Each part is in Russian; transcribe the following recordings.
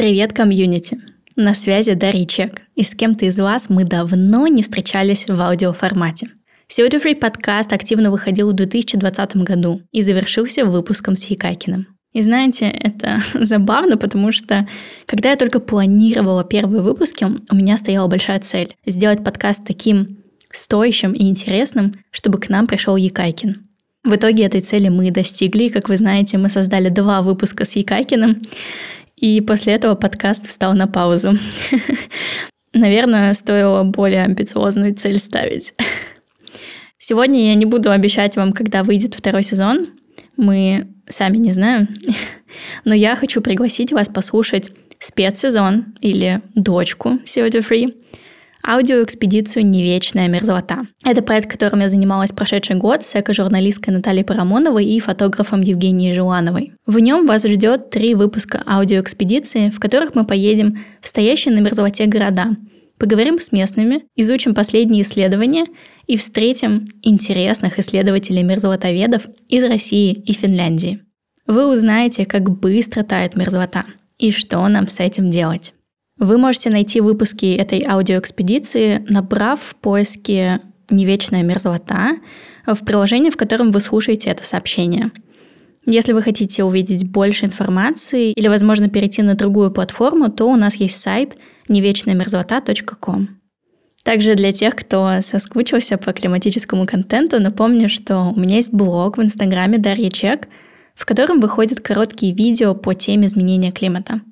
Привет, комьюнити! На связи Дарья Чек, и с кем-то из вас мы давно не встречались в аудиоформате. Сегодня Free подкаст активно выходил в 2020 году и завершился выпуском с Якакиным. И знаете, это забавно, потому что когда я только планировала первые выпуски, у меня стояла большая цель – сделать подкаст таким стоящим и интересным, чтобы к нам пришел Якайкин. В итоге этой цели мы достигли. Как вы знаете, мы создали два выпуска с Якайкиным, и после этого подкаст встал на паузу. Наверное, стоило более амбициозную цель ставить. Сегодня я не буду обещать вам, когда выйдет второй сезон. Мы сами не знаем. Но я хочу пригласить вас послушать спецсезон или дочку Сегодня Free аудиоэкспедицию «Невечная мерзлота». Это проект, которым я занималась прошедший год с эко-журналисткой Натальей Парамоновой и фотографом Евгенией Жулановой. В нем вас ждет три выпуска аудиоэкспедиции, в которых мы поедем в стоящие на мерзлоте города, поговорим с местными, изучим последние исследования и встретим интересных исследователей-мерзлотоведов из России и Финляндии. Вы узнаете, как быстро тает мерзлота и что нам с этим делать. Вы можете найти выпуски этой аудиоэкспедиции, набрав в поиске «Невечная мерзлота» в приложении, в котором вы слушаете это сообщение. Если вы хотите увидеть больше информации или, возможно, перейти на другую платформу, то у нас есть сайт невечнаямерзлота.ком. Также для тех, кто соскучился по климатическому контенту, напомню, что у меня есть блог в Инстаграме Дарья Чек, в котором выходят короткие видео по теме изменения климата –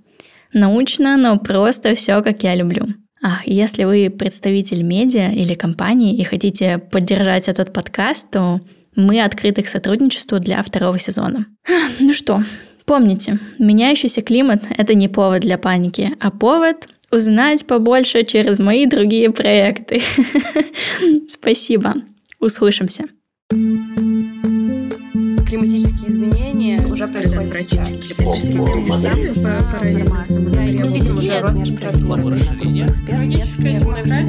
Научно, но просто все, как я люблю. А если вы представитель медиа или компании и хотите поддержать этот подкаст, то мы открыты к сотрудничеству для второго сезона. Ну что, помните, меняющийся климат – это не повод для паники, а повод узнать побольше через мои другие проекты. Спасибо. Услышимся климатические изменения уже происходят. Климатические изменения.